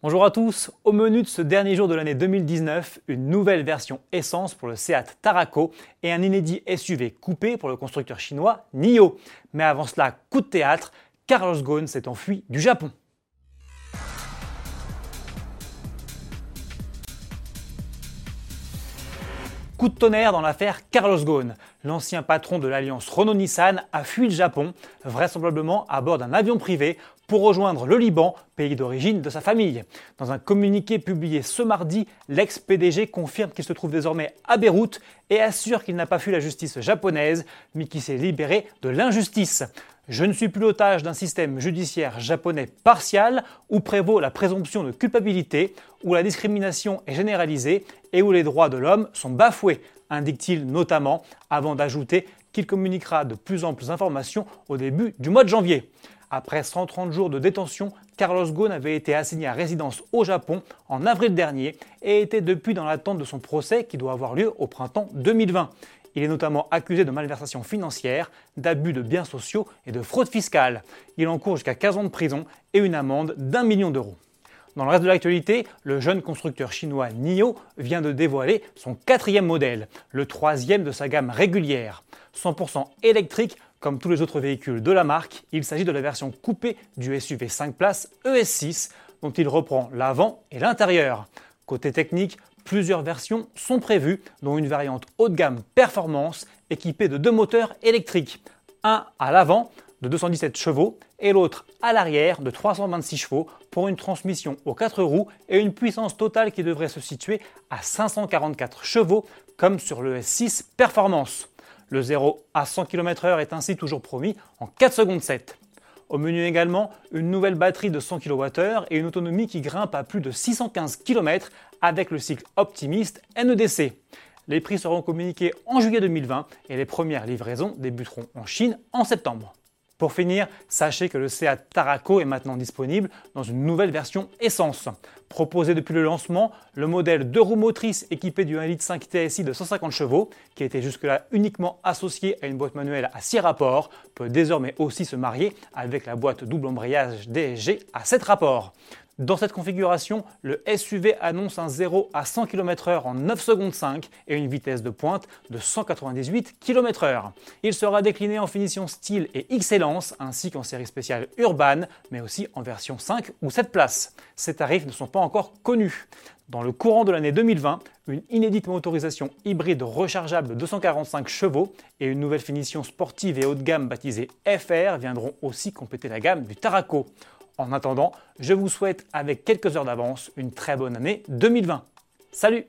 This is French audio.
Bonjour à tous, au menu de ce dernier jour de l'année 2019, une nouvelle version essence pour le Seat Tarraco et un inédit SUV coupé pour le constructeur chinois NIO. Mais avant cela, coup de théâtre, Carlos Ghosn s'est enfui du Japon. Coup de tonnerre dans l'affaire Carlos Ghosn. L'ancien patron de l'alliance Renault-Nissan a fui le Japon, vraisemblablement à bord d'un avion privé, pour rejoindre le Liban, pays d'origine de sa famille. Dans un communiqué publié ce mardi, l'ex-PDG confirme qu'il se trouve désormais à Beyrouth et assure qu'il n'a pas fui la justice japonaise, mais qu'il s'est libéré de l'injustice. Je ne suis plus l'otage d'un système judiciaire japonais partial où prévaut la présomption de culpabilité, où la discrimination est généralisée et où les droits de l'homme sont bafoués, indique-t-il notamment, avant d'ajouter qu'il communiquera de plus amples informations au début du mois de janvier. Après 130 jours de détention, Carlos Ghosn avait été assigné à résidence au Japon en avril dernier et était depuis dans l'attente de son procès qui doit avoir lieu au printemps 2020. Il est notamment accusé de malversation financière, d'abus de biens sociaux et de fraude fiscale. Il encourt jusqu'à 15 ans de prison et une amende d'un million d'euros. Dans le reste de l'actualité, le jeune constructeur chinois NIO vient de dévoiler son quatrième modèle, le troisième de sa gamme régulière. 100% électrique, comme tous les autres véhicules de la marque, il s'agit de la version coupée du SUV 5 places ES6, dont il reprend l'avant et l'intérieur. Côté technique, Plusieurs versions sont prévues, dont une variante haut de gamme performance équipée de deux moteurs électriques, un à l'avant de 217 chevaux et l'autre à l'arrière de 326 chevaux pour une transmission aux 4 roues et une puissance totale qui devrait se situer à 544 chevaux comme sur le S6 Performance. Le 0 à 100 km/h est ainsi toujours promis en 4 secondes 7. Au menu également, une nouvelle batterie de 100 kWh et une autonomie qui grimpe à plus de 615 km avec le cycle optimiste NEDC. Les prix seront communiqués en juillet 2020 et les premières livraisons débuteront en Chine en septembre. Pour finir, sachez que le Seat Tarraco est maintenant disponible dans une nouvelle version essence. Proposé depuis le lancement, le modèle 2 roues motrices équipé du 1.5 TSI de 150 chevaux, qui était jusque-là uniquement associé à une boîte manuelle à 6 rapports, peut désormais aussi se marier avec la boîte double embrayage DSG à 7 rapports. Dans cette configuration, le SUV annonce un 0 à 100 km/h en 9 secondes 5 et une vitesse de pointe de 198 km/h. Il sera décliné en finition style et excellence ainsi qu'en série spéciale Urban, mais aussi en version 5 ou 7 places. Ces tarifs ne sont pas encore connus. Dans le courant de l'année 2020, une inédite motorisation hybride rechargeable de 245 chevaux et une nouvelle finition sportive et haut de gamme baptisée FR viendront aussi compléter la gamme du Tarraco. En attendant, je vous souhaite avec quelques heures d'avance une très bonne année 2020. Salut